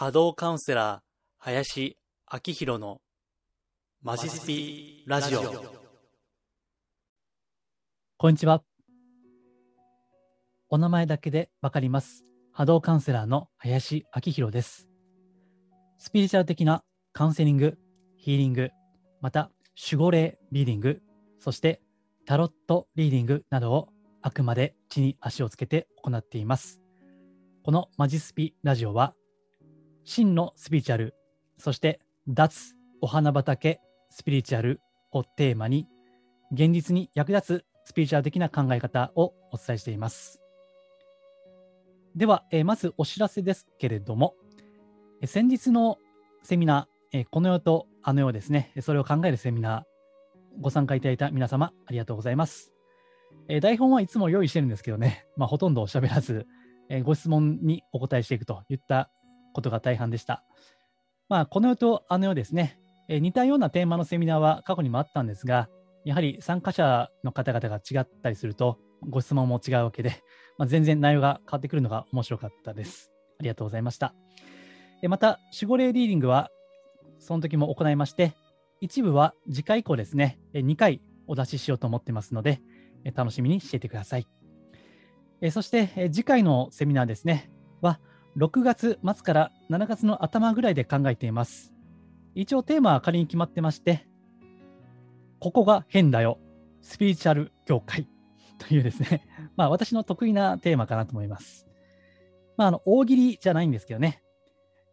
波動カウンセラー林明宏のマジスピラジオこんにちは。お名前だけでわかります。波動カウンセラーの林明宏です。スピリチュアル的なカウンセリング、ヒーリング、また守護霊リーディング、そしてタロットリーディングなどをあくまで地に足をつけて行っています。このマジスピラジオは、真のスピリチュアル、そして脱お花畑スピリチュアルをテーマに、現実に役立つスピリチュアル的な考え方をお伝えしています。では、えまずお知らせですけれども、え先日のセミナー、えこの世とあの世ですね、それを考えるセミナー、ご参加いただいた皆様、ありがとうございます。え台本はいつも用意してるんですけどね、まあ、ほとんど喋らず、えご質問にお答えしていくといったことが大半でした。まあ、この世とあの世ですね、えー似たようなテーマのセミナーは過去にもあったんですが、やはり参加者の方々が違ったりすると、ご質問も違うわけで、まあ、全然内容が変わってくるのが面白かったです。ありがとうございました。でまた、守護霊リーディングは、その時も行いまして、一部は次回以降ですね、2回お出ししようと思ってますので、え楽しみにしていてください。えそして、え次回のセミナーですね、は、6月末から7月の頭ぐらいで考えています。一応テーマは仮に決まってまして、ここが変だよ、スピリチュアル業界。というですね、まあ私の得意なテーマかなと思います。まああの、大喜利じゃないんですけどね、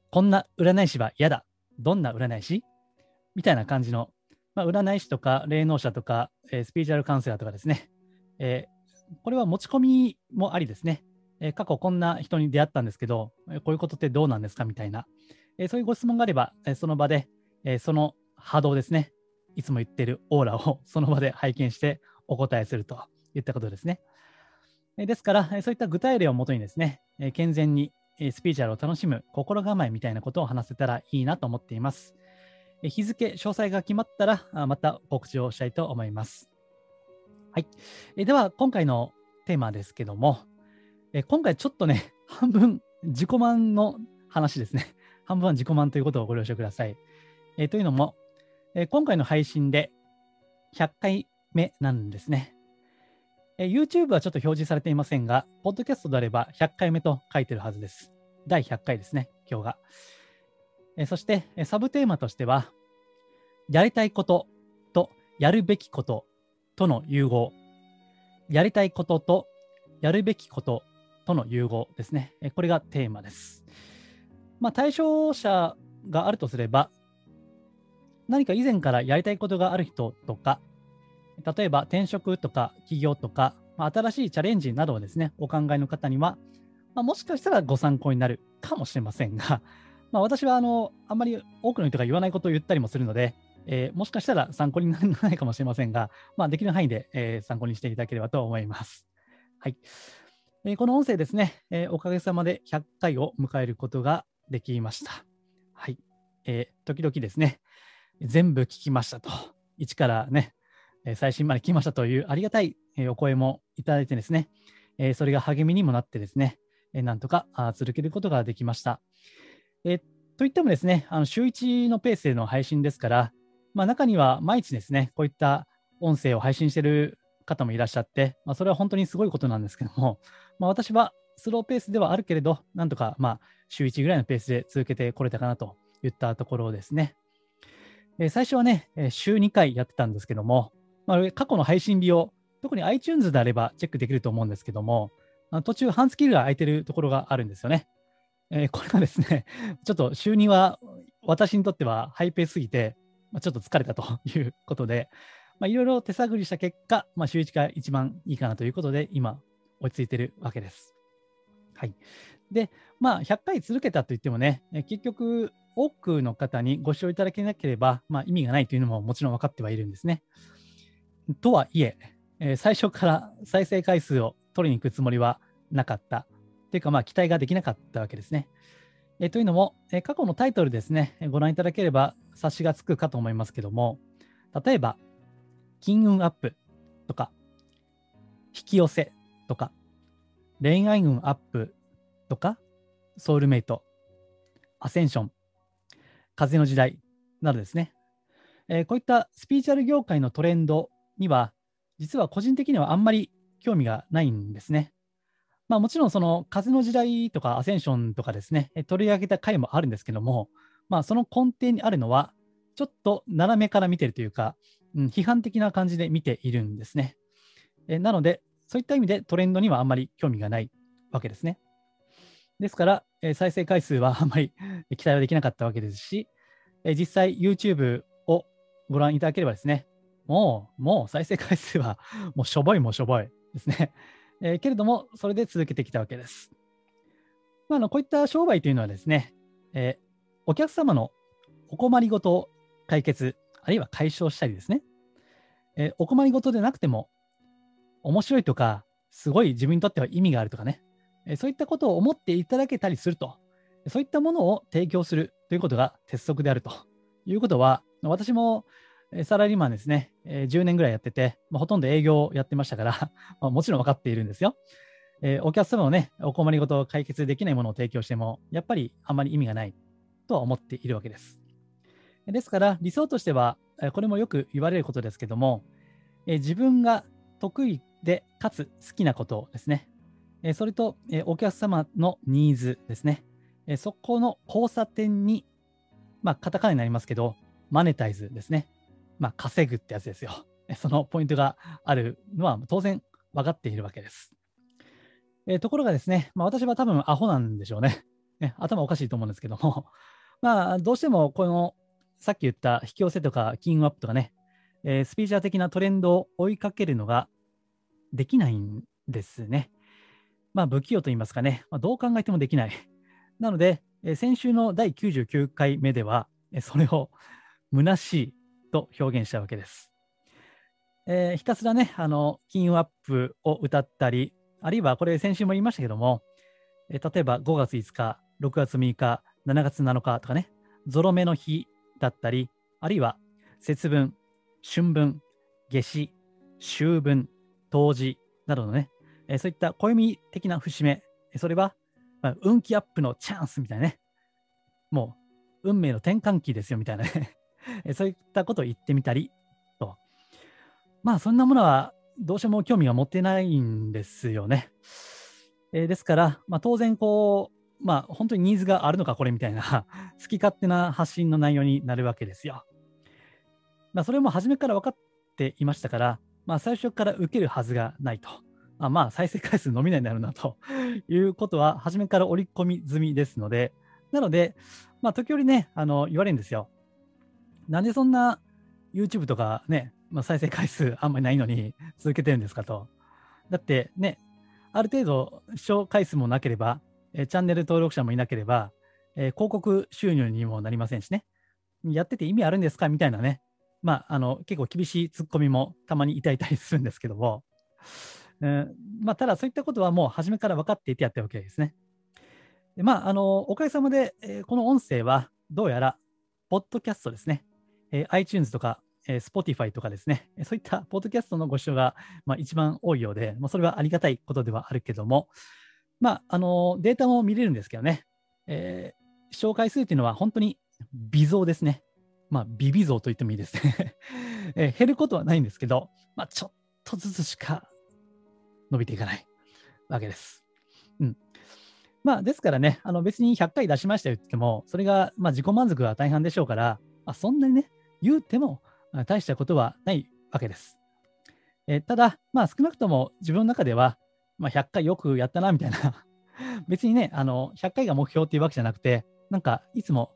こんな占い師は嫌だ、どんな占い師？みたいな感じの、まあ、占い師とか霊能者とか、えースピリチュアルカウンセラーとかですね、えーこれは持ち込みもありですね、え過去こんな人に出会ったんですけど、こういうことってどうなんですかみたいな、えそういうご質問があれば、えその場で、えその波動ですね、いつも言ってるオーラを その場で拝見してお答えするといったことですね。えですから、えそういった具体例をもとにですね、え健全にえスピリチュアルを楽しむ心構えみたいなことを話せたらいいなと思っています。え日付、詳細が決まったら、あまた告知をしたいと思います。はい。えでは、今回のテーマですけども、え今回ちょっとね、半分自己満の話ですね。半分は自己満ということをご了承ください。えというのも、え今回の配信で100回目なんですね。え YouTube はちょっと表示されていませんが、ポッドキャストであれば100回目と書いてるはずです。第100回ですね、今日が。えそして、えサブテーマとしては、やりたいこととやるべきこととの融合。やりたいこととやるべきこととの融合ですね。これがテーマです。まあ、対象者があるとすれば、何か以前からやりたいことがある人とか、例えば転職とか起業とか、ま、新しいチャレンジなどをですね、お考えの方には、まあ、もしかしたらご参考になるかもしれませんが、まあ、私はあのあんまり多くの人が言わないことを言ったりもするので、えーもしかしたら参考にならないかもしれませんが、まあ、できる範囲で、えー参考にしていただければと思います。はい。えーこの音声ですね、えーおかげさまで100回を迎えることができました。はい。えー時々ですね、全部聞きましたと、一からね、えー最新まで聞きましたというありがたい、えーお声もいただいてですね、えーそれが励みにもなってですね、えーなんとかあ続けることができました。えーといってもですね、あの週1のペースでの配信ですから、まあ、中には毎日ですね、こういった音声を配信している方もいらっしゃって、まあ、それは本当にすごいことなんですけども、まあ、私はスローペースではあるけれど、なんとかまあ週1ぐらいのペースで続けてこれたかなといったところですね。え最初はね、え週2回やってたんですけども、まあ、過去の配信日を特に iTunes であればチェックできると思うんですけども、あ途中半月が空いてるところがあるんですよね。えーこれがですね、ちょっと週2は私にとってはハイペースすぎて、まあ、ちょっと疲れたということで、いろいろ手探りした結果、まあ、週1が一番いいかなということで、今、落ち着いてるわけです。はい。で、まあ、100回続けたといってもね、結局、多くの方にご視聴いただけなければ、まあ、意味がないというのももちろん分かってはいるんですね。とはいええー最初から再生回数を取りに行くつもりはなかった。というか、まあ、期待ができなかったわけですね。えーというのも、えー過去のタイトルですね、ご覧いただければ察しがつくかと思いますけども、例えば、金運アップとか、引き寄せとか、恋愛運アップとか、ソウルメイト、アセンション、風の時代などですね、えー、こういったスピーチュアル業界のトレンドには、実は個人的にはあんまり興味がないんですね。まあ、もちろんその風の時代とかアセンションとかですね、取り上げた回もあるんですけども、まあ、その根底にあるのは、ちょっと斜めから見てるというか、うん、批判的な感じで見ているんですね。えなので、そういった意味でトレンドにはあんまり興味がないわけですね。ですから、え再生回数はあんまり期待はできなかったわけですし、え実際 YouTube をご覧いただければですね、もう、もう再生回数は もうしょぼいもしょぼいですね。えー、けれども、それで続けてきたわけです。まあ、あのこういった商売というのはですね、えー、お客様のお困りごとを解決、あるいは解消したりですね、えー、お困りごとでなくても、面白いとか、すごい自分にとっては意味があるとかね、そういったことを思っていただけたりすると、そういったものを提供するということが鉄則であるということは、私もサラリーマンですね、10年ぐらいやってて、まあ、ほとんど営業をやってましたから ま、もちろん分かっているんですよ。え、お客様のね、お困りごとを解決できないものを提供しても、やっぱりあまり意味がないとは思っているわけです。ですから、理想としては、これもよく言われることですけども、え、自分が得意で、かつ好きなことですね。え、それと、えお客様のニーズですね。えそこの交差点に、まあ、カタカナになりますけど、マネタイズですね。まあ、稼ぐってやつですよ。そのポイントがあるのは当然分かっているわけです。え、ところがですね、まあ、私は多分アホなんでしょう。ね頭おかしいと思うんですけども、まあ、どうしてもこのさっき言った引き寄せとか金運アップとかね、えー、スピーチャー的なトレンドを追いかけるのができないんですね。まあ、不器用と言いますかね、まあ、どう考えてもできない。なので、えー、先週の第99回目では、えー、それを虚しいと表現したわけです。えー、ひたすらね、あの、金運アップを歌ったり、あるいはこれ先週も言いましたけども、えー、例えば5月5日、6月6日、7月7日とかね、ゾロ目の日だったり、あるいは節分、春分、夏至、秋分、冬至などのね、えー、そういった暦的な節目、それは、まあ、運気アップのチャンスみたいなね、もう運命の転換期ですよみたいなね そういったことを言ってみたりと。まあそんなものはどうしても興味が持てないんですよね。えー、ですから、まあ、当然こう、まあ本当にニーズがあるのかこれみたいな 好き勝手な発信の内容になるわけですよ。まあそれも初めから分かっていましたから、まあ最初から受けるはずがないと。あまあ再生回数伸びないんだろうなと いうことは初めから織り込み済みですので、なので、まあ時折ね、あの言われるんですよ。なんでそんな YouTube とかね、まあ、再生回数あんまりないのに 続けてるんですかと。だってね、ある程度視聴回数もなければ、え、チャンネル登録者もいなければ、え、広告収入にもなりませんしね。やってて意味あるんですかみたいなね。まあ、あの、結構厳しいツッコミもたまにいたいたりするんですけども、うん、まあ、ただそういったことはもう初めから分かっていてやってるわけですね。でまあ、あの、おかげさまで、えー、この音声はどうやら、ポッドキャストですね。えー、iTunes とか、えー、Spotify とかですね、そういったポッドキャストのご視聴が、まあ、一番多いようで、まあ、それはありがたいことではあるけども、まあ、あのデータも見れるんですけどね、えー、視聴回数というのは本当に微増ですね。まあ、微微増と言ってもいいですね えー、減ることはないんですけど、まあ、ちょっとずつしか伸びていかないわけです。うん。まあ、ですからね、あの別に100回出しましたよって言っても、それがまあ自己満足が大半でしょうから、まあ、そんなにね、言うても大したことはないわけです。えー、ただ、まあ少なくとも自分の中では、まあ、100回よくやったなみたいな 別にね、あの100回が目標っていうわけじゃなくて、なんかいつも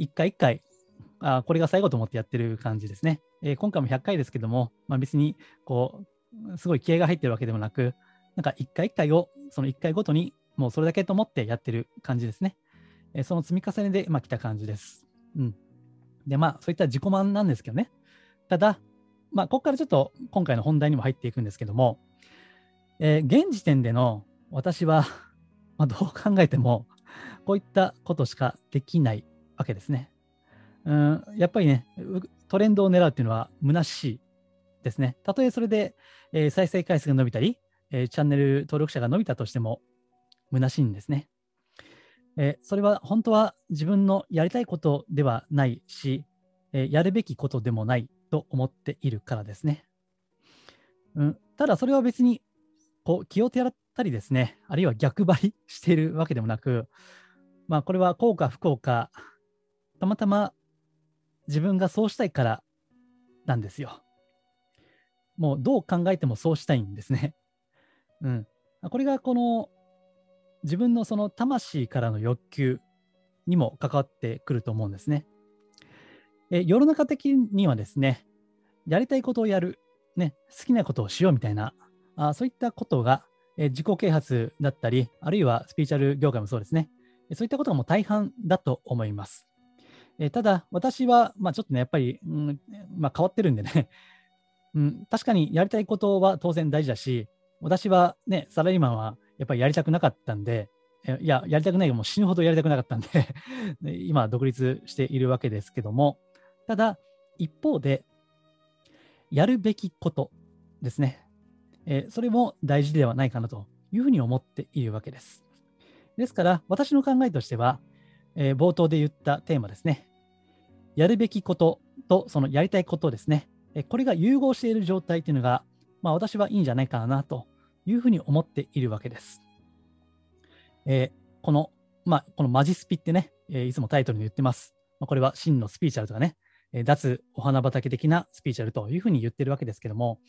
1回1回、あこれが最後と思ってやってる感じですね。えー、今回も100回ですけども、まあ、別にこう、すごい気合が入ってるわけでもなく、なんか1回1回を、その1回ごとに、もうそれだけと思ってやってる感じですね。えー、その積み重ねで、まあ、来た感じです。うん。で、まあ、そういった自己満なんですけどね。ただ、まあ、ここからちょっと今回の本題にも入っていくんですけども、えー、現時点での私は、ま、どう考えても、こういったことしかできないわけですね。うん、やっぱりね、トレンドを狙うっていうのは虚しいですね。たとえそれで、えー、再生回数が伸びたり、えー、チャンネル登録者が伸びたとしても、虚しいんですね。えーそれは本当は自分のやりたいことではないし、えーやるべきことでもないと思っているからですね。うん、ただそれは別にこう気を手洗ったりですね、あるいは逆張りしているわけでもなく、まあこれは幸か不幸か、たまたま自分がそうしたいからなんですよ。もうどう考えてもそうしたいんですね。うん。これがこの自分のその魂からの欲求にも関わってくると思うんですね。え世の中的にはですね、やりたいことをやる、ね、好きなことをしようみたいな、あそういったことが、え自己啓発だったり、あるいはスピーチャル業界もそうですね。そういったことがもう大半だと思います。えただ、私は、まあ、ちょっとね、やっぱり、うんまあ、変わってるんでね、うん、確かにやりたいことは当然大事だし、私はね、サラリーマンはやっぱりやりたくなかったんで、いや、やりたくないもう死ぬほどやりたくなかったんで 今独立しているわけですけども、ただ、一方で、やるべきことですね。えーそれも大事ではないかなというふうに思っているわけです。ですから、私の考えとしては、えー冒頭で言ったテーマですね。やるべきこととそのやりたいことですね。えこれが融合している状態というのが、まあ、私はいいんじゃないかなというふうに思っているわけです。えーこの、まあ、このマジスピってね、えーいつもタイトルに言ってます。まあ、これは真のスピーチャルとかね、え脱お花畑的なスピーチャルというふうに言ってるわけですけども、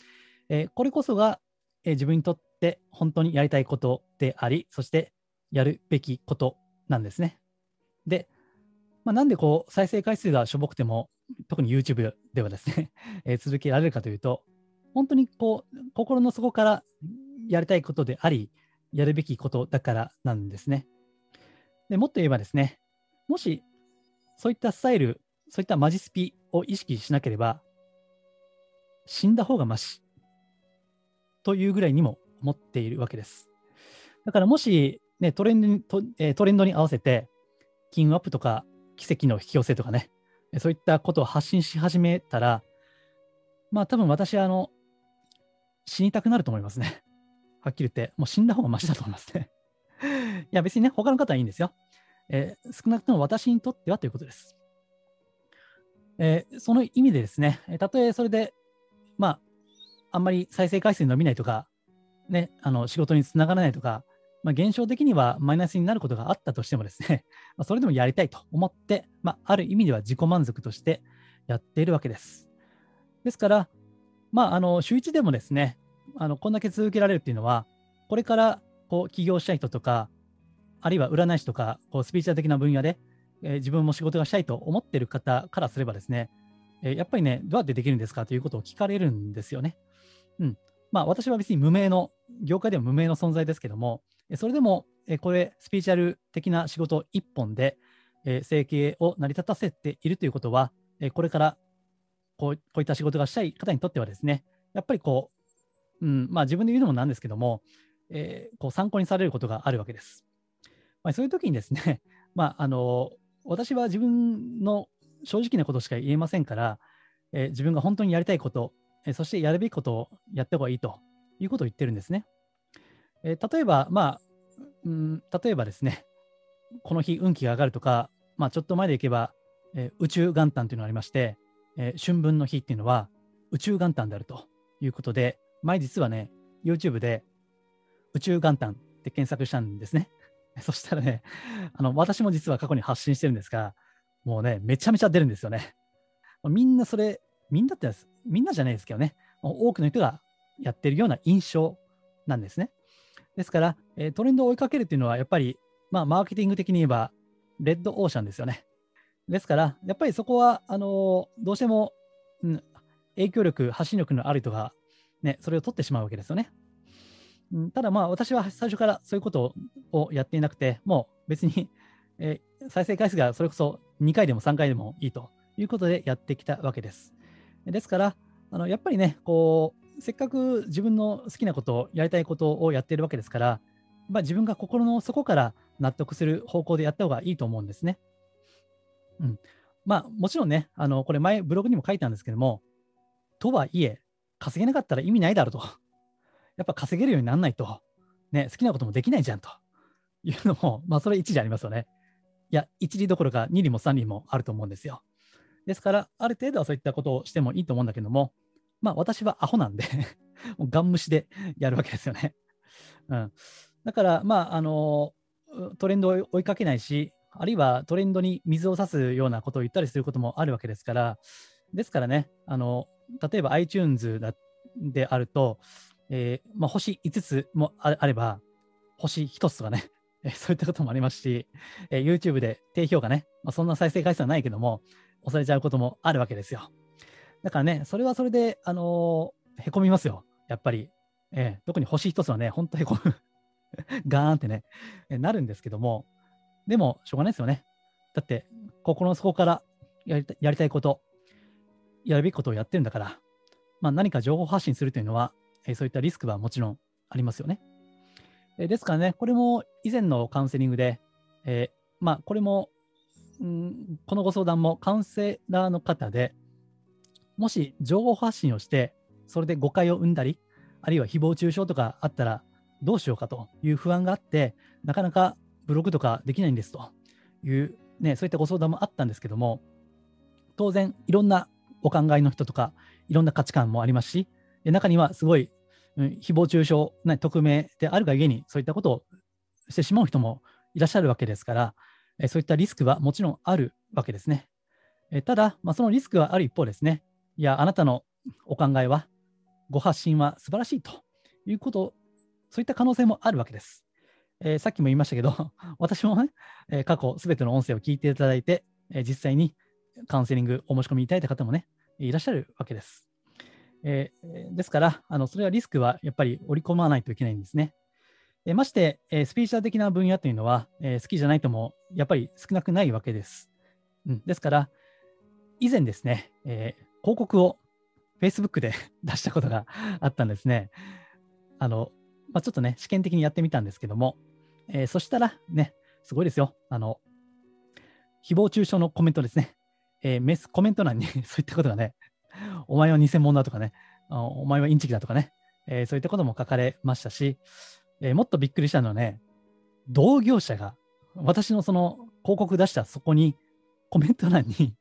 えこれこそが、え自分にとって本当にやりたいことであり、そしてやるべきことなんですね。で、まあ、なんでこう再生回数がしょぼくても、特に YouTube ではですね、えー続けられるかというと、本当にこう心の底からやりたいことであり、やるべきことだからなんですね。でもっと言えばですね、もしそういったスタイル、そういったマジスピを意識しなければ、死んだ方がマシというぐらいにも思っているわけです。だからもし、ね、トレンドにト,、トレンドに合わせて、金運アップとか奇跡の引き寄せとかね、そういったことを発信し始めたら、まあ多分私あの死にたくなると思いますね。はっきり言って、もう死んだ方がマシだと思いますね。いや別にね、他の方はいいんですよ。えー少なくとも私にとってはということです。えーその意味でですね、たとえそれで、まあ、あんまり再生回数伸びないとか、ね、あの仕事につながらないとか、まあ、現象的にはマイナスになることがあったとしてもですね、まあそれでもやりたいと思って、まあ、ある意味では自己満足としてやっているわけです。ですから、まあ、あの週1でもですね、あのこんだけ続けられるっていうのは、これからこう起業したい人とか、あるいは占い師とか、こうスピーチャー的な分野で、えー自分も仕事がしたいと思っている方からすればですね、えーやっぱりね、どうやってできるんですかということを聞かれるんですよね。うん。まあ、私は別に無名の、業界でも無名の存在ですけども、それでも、えこれ、スピーチャル的な仕事一本で、え生計を成り立たせているということは、えこれからこうこういった仕事がしたい方にとってはですね、やっぱりこう、うん、まあ自分で言うのもなんですけども、えーこう参考にされることがあるわけです。まあ、そういう時にですね、まあ、あの私は自分の正直なことしか言えませんから、えー自分が本当にやりたいこと、えーそしてやるべきことをやった方がいいということを言ってるんですね。えー例えば、まあ、うん、例えばですね、この日運気が上がるとか、まあ、ちょっと前でいけば、えー宇宙元旦というのがありまして、えー春分の日っていうのは宇宙元旦であるということで、前実はね、YouTube で宇宙元旦って検索したんですね。そしたらね、あの私も実は過去に発信してるんですが、もうね、めちゃめちゃ出るんですよね。みんなそれ、みんなって、みんなじゃないですけどね、多くの人がやってるような印象なんですね。ですから、えートレンドを追いかけるっていうのは、やっぱり、まあ、マーケティング的に言えば、レッドオーシャンですよね。ですから、やっぱりそこは、あのーどうしても、うん、影響力、発信力のある人が、ね、それを取ってしまうわけですよね。うんただまあ私は最初からそういうことをやっていなくて、もう別に、えー再生回数がそれこそ2回でも3回でもいいということでやってきたわけです。ですから、あのやっぱりね、こう、せっかく自分の好きなことを、やりたいことをやっているわけですから、まあ、自分が心の底から納得する方向でやった方がいいと思うんですね。うん。まあもちろんね、あのこれ前ブログにも書いたんですけども、とはいえ、稼げなかったら意味ないだろうと。やっぱ稼げるようにならないと、ね、好きなこともできないじゃんというのも、まあそれ一時ありますよね。いや、1理どころか2理も3理もあると思うんですよ。ですから、ある程度はそういったことをしてもいいと思うんだけども、まあ私はアホなんで もうガン無視でやるわけですよね。うん。だから、まあ、あの、トレンドを追いかけないし、あるいはトレンドに水を差すようなことを言ったりすることもあるわけですから、ですからね、あの例えば iTunes であると、えー、まあ、星5つもあれば、星1つとかね、そういったこともありますし、えー、YouTube で低評価ね、まあ、そんな再生回数はないけども、押されちゃうこともあるわけですよ。だからね、それはそれで、あのー、へこみますよ、やっぱり。えー、特に星1つはね、ほんとへこむ ガーンってね、えなるんですけども、でも、しょうがないですよね。だって、心の底からやりたやりたいこと、やるべきことをやってるんだから、まあ、何か情報発信するというのは、えー、そういったリスクはもちろんありますよね。え、ですからね、これも以前のカウンセリングで、え、まあ、これも、んこのご相談もカウンセラーの方で、もし情報発信をして、それで誤解を生んだり、あるいは誹謗中傷とかあったらどうしようかという不安があって、なかなかブログとかできないんですという、ね、そういったご相談もあったんですけども、当然、いろんなお考えの人とか、いろんな価値観もありますし、中にはすごい、うん、誹謗中傷、ね、匿名であるがゆえに、そういったことをしてしまう人もいらっしゃるわけですから、そういったリスクはもちろんあるわけですね。ただ、まあ、そのリスクはある一方ですね、いや、あなたのお考えは、ご発信は素晴らしいということ、そういった可能性もあるわけです。えー、さっきも言いましたけど、私もね、えー、過去すべての音声を聞いていただいて、えー、実際にカウンセリングお申し込みいただいた方もね、いらっしゃるわけです。え、ですから、あのそれはリスクはやっぱり織り込まないといけないんですね。え、まして、え、スピーチャー的な分野というのは、え好きじゃないともやっぱり少なくないわけです。うん、ですから、以前ですね、え広告を Facebook で 出したことが あったんですね。あの、まあ、ちょっとね、試験的にやってみたんですけども、えそしたらね、すごいですよ。あの、誹謗中傷のコメントですね。えー、メス、コメント欄に そういったことがね、お前は偽物だとかね、お前はインチキだとかね、えー、そういったことも書かれましたし、えー、もっとびっくりしたのはね、同業者が、私のその広告出したそこに、コメント欄に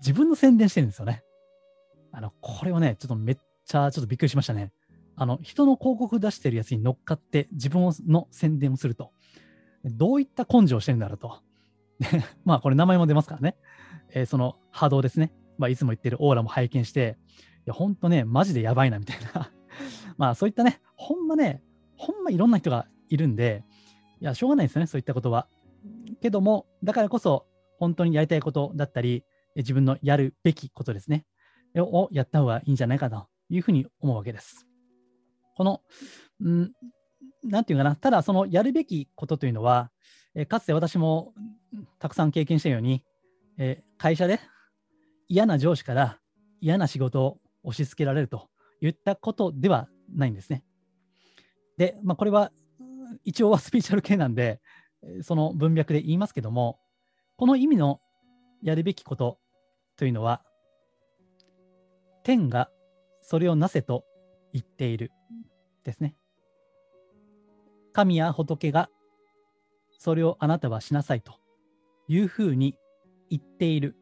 自分の宣伝してるんですよね。あの、これはね、ちょっとめっちゃちょっとびっくりしましたね。あの、人の広告出してるやつに乗っかって自分の宣伝をすると。どういった根性をしてるんだろうと。まあ、これ名前も出ますからね。えー、その波動ですね。まあ、いつも言ってるオーラも拝見して、いや、ほんとね、マジでやばいな、みたいな。まあ、そういったね、ほんまね、ほんまいろんな人がいるんで、いや、しょうがないですよね、そういったことは。けども、だからこそ、本当にやりたいことだったり、自分のやるべきことですね、をやった方がいいんじゃないかというふうに思うわけです。この、うんなんていうかな、ただそのやるべきことというのは、えかつて私もたくさん経験したように、え会社で嫌な上司から嫌な仕事を押し付けられるといったことではないんですね。で、まあ、これは一応はスピーチャル系なんで、その文脈で言いますけども、この意味のやるべきことというのは、天がそれをなせと言っているですね。神や仏がそれをあなたはしなさいというふうに言っている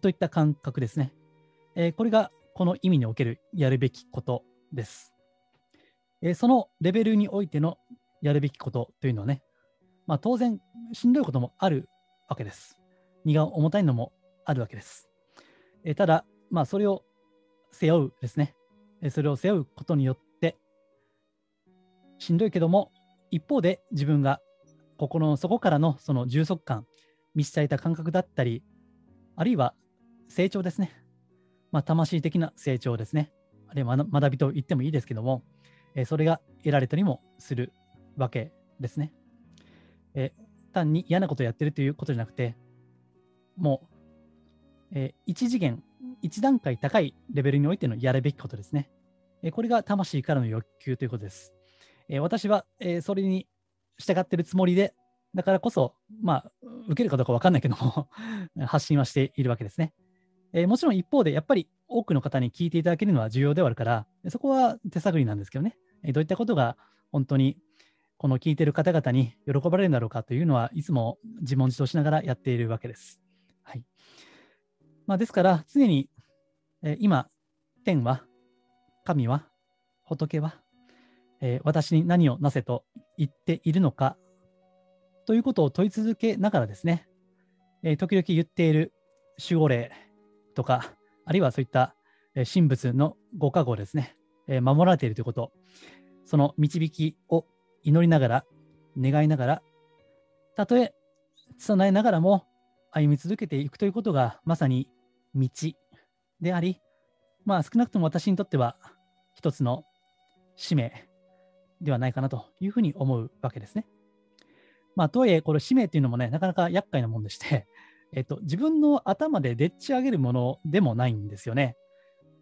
といった感覚ですね。えー、これがこの意味におけるやるべきことです。えー、そのレベルにおいてのやるべきことというのはね、まあ、当然しんどいこともあるわけです。荷が重たいのもあるわけです。え、ただ、まあ、それを背負うですね。それを背負うことによって、しんどいけども、一方で自分が心の底からのその充足感、満ち足りた感覚だったり、あるいは成長ですね。まあ、魂的な成長ですね。あるいは学びと言ってもいいですけども、え、それが得られたりもするわけですね。え、単に嫌なことをやってるということじゃなくて、もう、えー、一次元、一段階高いレベルにおいてのやるべきことですね。えこれが魂からの欲求ということです。え私は、えそれに従ってるつもりで、だからこそ、まあ、受けるかどうか分かんないけども 発信はしているわけですね。え、もちろん一方で、やっぱり多くの方に聞いていただけるのは重要ではあるから、そこは手探りなんですけどね、え、どういったことが本当にこの聞いてる方々に喜ばれるんだろうかというのはいつも自問自答しながらやっているわけです。まあ、ですから常に、えー、今天は神は仏は、えー、私に何をなせと言っているのかということを問い続けながらですね、えー、時々言っている守護霊とか、あるいはそういった、え神仏のご加護ですね、え守られているということ、その導きを祈りながら、願いながら、たとえ備えながらも歩み続けていくということが、まさに道であり、まあ少なくとも私にとっては一つの使命ではないかなというふうに思うわけですね。まあ、とはいえ、これ使命っていうのもね、なかなか厄介なもんでして、えっと、自分の頭ででっち上げるものでもないんですよね。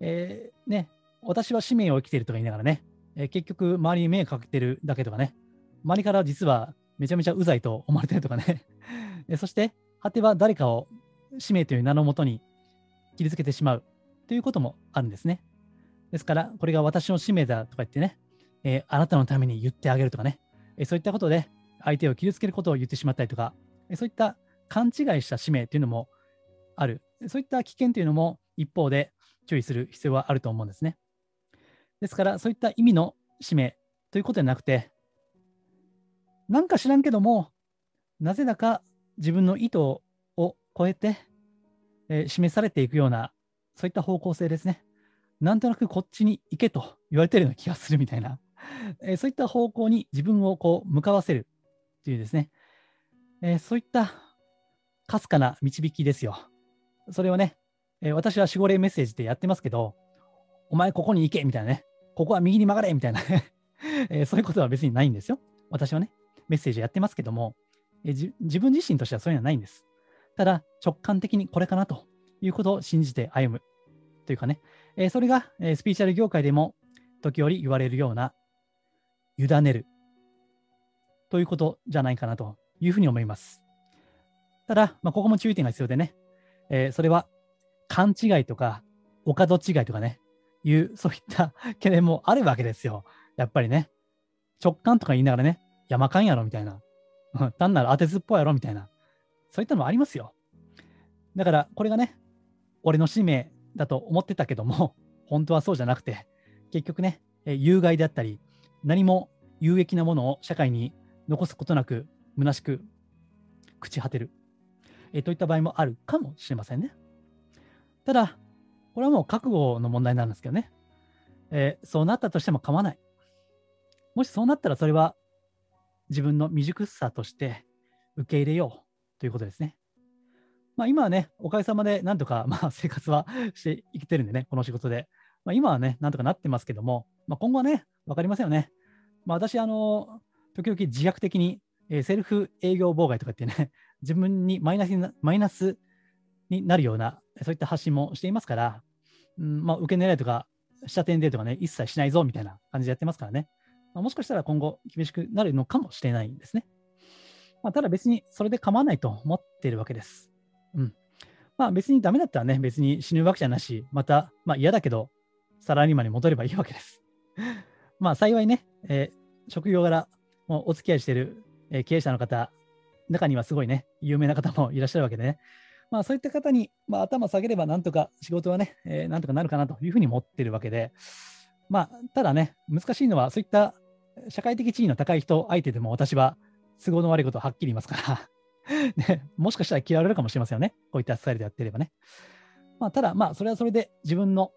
えー、ね、私は使命を生きているとか言いながらね、えー、結局周りに迷惑かけてるだけとかね、周りから実はめちゃめちゃうざいと思われてるとかね、そして、果ては誰かを使命という名のもとに切りつけてしまうということもあるんですね。ですから、これが私の使命だとか言ってね、えー、あなたのために言ってあげるとかね、えそういったことで相手を傷つけることを言ってしまったりとかえ、そういった勘違いした使命というのもある。そういった危険というのも一方で注意する必要はあると思うんですね。ですから、そういった意味の使命ということではなくて、なんか知らんけども、なぜだか自分の意図を超えて、えー、示されていくような、そういった方向性ですね。なんとなくこっちに行けと言われてるような気がするみたいな、えー、そういった方向に自分をこう向かわせるというですね、えー、そういったかすかな導きですよ。それをね、え、私は守護霊メッセージってやってますけど、お前ここに行けみたいなね、ここは右に曲がれみたいな え、そういうことは別にないんですよ。私はね、メッセージやってますけども、え、自分自身としてはそういうのはないんです。ただ、直感的にこれかなということを信じて歩むというかね、えー、それが、えー、スピーチャル業界でも時折言われるような、委ねるということじゃないかなというふうに思います。ただ、まあ、ここも注意点が必要でね、えー、それは勘違いとか、お門違いとかね、いう、そういった懸念もあるわけですよ。やっぱりね。直感とか言いながらね、山間やろみたいな。単なる当てずっぽいやろみたいな。そういったのもありますよ。だから、これがね、俺の使命だと思ってたけども、本当はそうじゃなくて、結局ね、有害であったり、何も有益なものを社会に残すことなく、虚しく朽ち果てる。えといった場合もあるかもしれませんね。ただ、これはもう覚悟の問題なんですけどね。えー、そうなったとしても構わない。もしそうなったらそれは自分の未熟さとして受け入れようということですね。まあ、今はね、おかげさまでなんとかまあ 生活はして生きてるんでね、この仕事で。まあ、今はね、なんとかなってますけども、まあ、今後はね、分かりませんよね。まあ、私、あの、時々自虐的に、えー、セルフ営業妨害とかってね、自分にマイナスになマイナスになるような、そういった発信もしていますから、うんまあ、受け狙いとか、下点でとかね、一切しないぞみたいな感じでやってますからね。まあ、もしかしたら今後厳しくなるのかもしれないんですね。まあ、ただ別にそれで構わないと思っているわけです。うん。まあ別にダメだったらね、別に死ぬわけじゃなし、また、まあ嫌だけど、サラリーマンに戻ればいいわけです。まあ幸いね、えー、職業柄、お付き合いしている、え、経営者の方、中にはすごいね、有名な方もいらっしゃるわけでね、まあそういった方に、まあ、頭下げればなんとか仕事はね、えー、なんとかなるかなというふうに思ってるわけで、まあただね、難しいのはそういった社会的地位の高い人相手でも私は都合の悪いことをはっきり言いますから ね、もしかしたら嫌われるかもしれませんよね。こういったスタイルでやってればね。まあ、ただ、まあ、それはそれで自分の、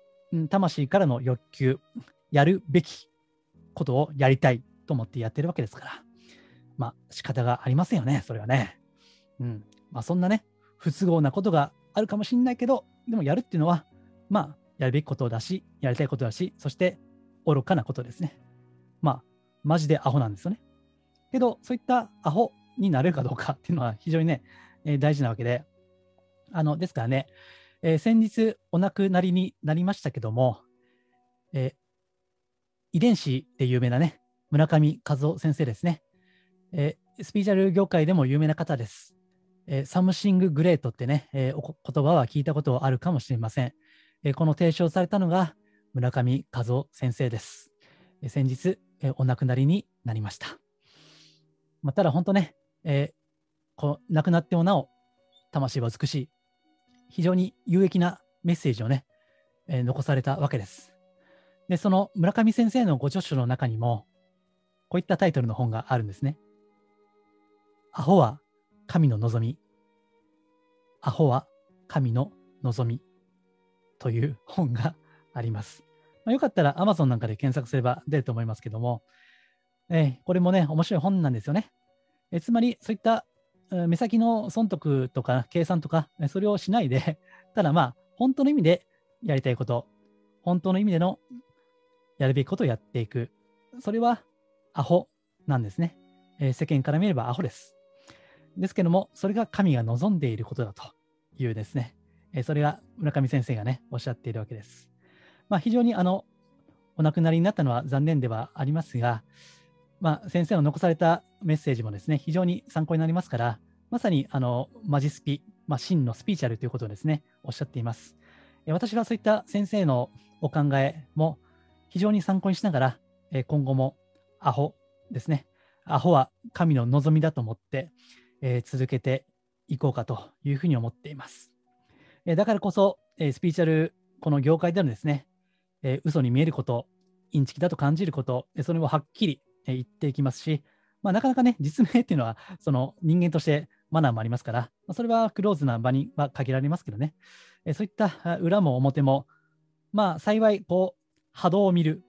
魂からの欲求、やるべきことをやりたいと思ってやってるわけですから、まあ、仕方がありませんよね、それはね。うん。まあ、そんなね、不都合なことがあるかもしれないけど、でもやるっていうのは、まあ、やるべきことだし、やりたいことだし、そして愚かなことですね。まあ、マジでアホなんですよね。けど、そういったアホになれるかどうかっていうのは非常にね、えー、大事なわけで、あの、ですからね、えー、先日お亡くなりになりましたけども、えー、遺伝子で有名なね、村上和雄先生ですね。えー、スピリチュアル業界でも有名な方です。えー、 Something Great ってね、えー、お言葉は聞いたことあるかもしれません。えー、この提唱されたのが村上和雄先生です。えー、先日、えー、お亡くなりになりました。まあ、ただ本当ね、えーこう亡くなってもなお魂は美しい非常に有益なメッセージをね、えー残されたわけです。で、その村上先生のご著書の中にも、こういったタイトルの本があるんですね。アホは神の望み。アホは神の望み。という本があります。まあ、よかったら Amazon なんかで検索すれば出ると思いますけども、えこれもね、面白い本なんですよね。えつまり、そういった目先の損得とか計算とか、えそれをしないで、ただまあ、本当の意味でやりたいこと、本当の意味でのやるべきことをやっていく。それはアホなんですね。えー世間から見ればアホです。ですけども、それが神が望んでいることだというですね、えーそれが村上先生がね、おっしゃっているわけです。まあ、非常にあの、お亡くなりになったのは残念ではありますが、まあ、先生の残されたメッセージもですね、非常に参考になりますから、まさにあのマジスピ、まあ、真のスピーチャルということをですね、おっしゃっています。私はそういった先生のお考えも非常に参考にしながら、今後もアホですね、アホは神の望みだと思って、えー続けていこうかというふうに思っています。えだからこそ、えスピーチャル、この業界でのですね、えー嘘に見えること、インチキだと感じること、それをはっきり、言っていきますし、まあ、なかなかね、実名っていうのは、その人間としてマナーもありますから、まそれはクローズな場には限られますけどね、えそういった裏も表も、まあ幸い、こう、波動を見る、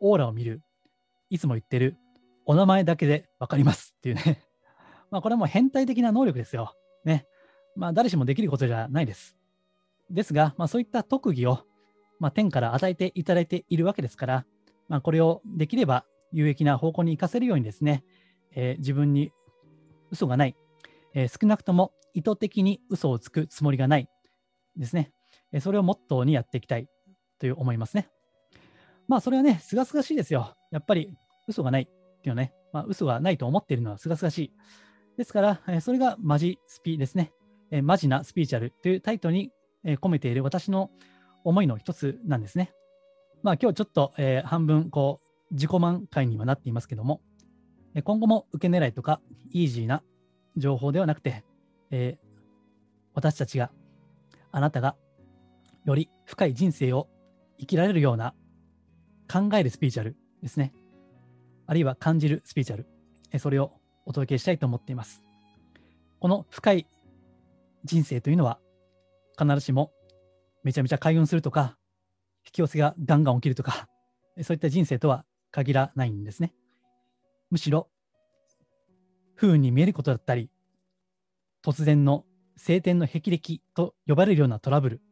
オーラを見る、いつも言ってる、お名前だけで分かりますっていうね。まあこれはもう変態的な能力ですよ。ね。まあ誰しもできることじゃないです。ですが、まあそういった特技を、まあ天から与えていただいているわけですから、まあこれをできれば有益な方向に活かせるようにですね、えー自分に嘘がない、えー少なくとも意図的に嘘をつくつもりがないですね。えそれをモットーにやっていきたいという思いますね。まあそれはね、すがすがしいですよ。やっぱり嘘がないっていうね、まあ、嘘がないと思っているのはすがすがしい。ですから、えそれがマジスピですね。えマジなスピーチャルというタイトルに、え込めている私の思いの一つなんですね。まあ今日ちょっと、えー半分こう自己満開にはなっていますけども、今後も受け狙いとかイージーな情報ではなくて、えー私たちが、あなたがより深い人生を生きられるような考えるスピーチャルですね。あるいは感じるスピーチャル、えそれをお届けしたいと思っています。この深い人生というのは、必ずしもめちゃめちゃ開運するとか、引き寄せがガンガン起きるとか、そういった人生とは限らないんですね。むしろ、不運に見えることだったり、突然の晴天の霹靂と呼ばれるようなトラブル、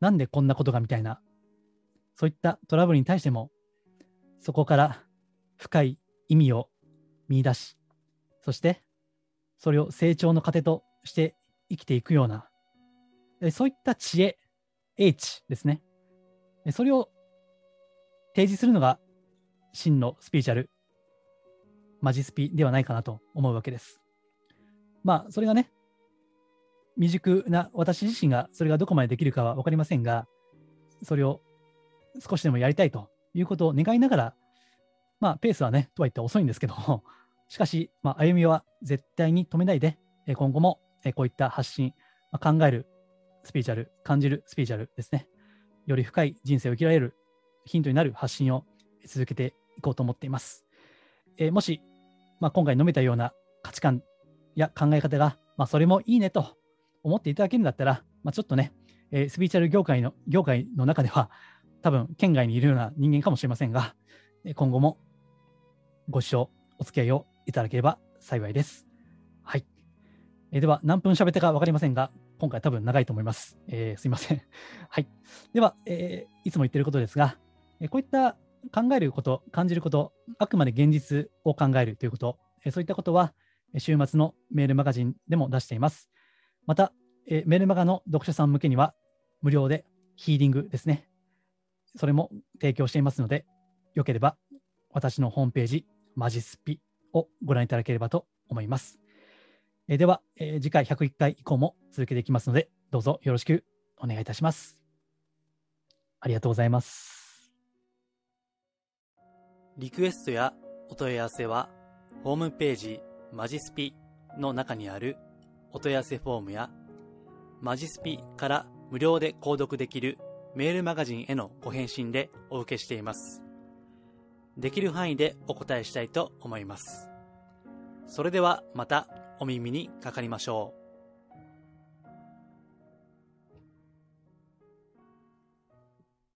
なんでこんなことがみたいな、そういったトラブルに対しても、そこから深い意味を見出し、そしてそれを成長の糧として生きていくような、そういった知恵、H ですね。それを提示するのが真のスピーチャル、マジスピではないかなと思うわけです。まあ、それがね、未熟な私自身がそれがどこまでできるかは分かりませんが、それを少しでもやりたいということを願いながら、まあ、ペースはね、とは言って遅いんですけども、しかし、まあ、歩みは絶対に止めないで、今後もこういった発信、ま考えるスピーチャル、感じるスピーチャルですね、より深い人生を生きられるヒントになる発信を続けていこうと思っています。えーもし、まあ、今回述べたような価値観や考え方が、まあ、それもいいねと思っていただけるんだったら、まあ、ちょっとね、えースピーチャル業界の業界の中では、多分県外にいるような人間かもしれませんが、今後もご視聴、お付き合いをいただければ幸いです。はい。えーでは、何分喋ったか分かりませんが、今回多分長いと思います。えーすいません。はい。では、えーいつも言ってることですが、こういった考えること、感じること、あくまで現実を考えるということ、えそういったことは、週末のメールマガジンでも出しています。また、えメールマガの読者さん向けには、無料でヒーリングですね。それも提供していますので、よければ私のホームページ、マジスピをご覧いただければと思います。えでは、え次回101回以降も続けていきますので、どうぞよろしくお願いいたします。ありがとうございます。リクエストやお問い合わせは、ホームページマジスピの中にあるお問い合わせフォームやマジスピから無料で購読できるメールマガジンへのご返信でお受けしています。できる範囲でお答えしたいと思います。それではまたお耳にかかりましょう。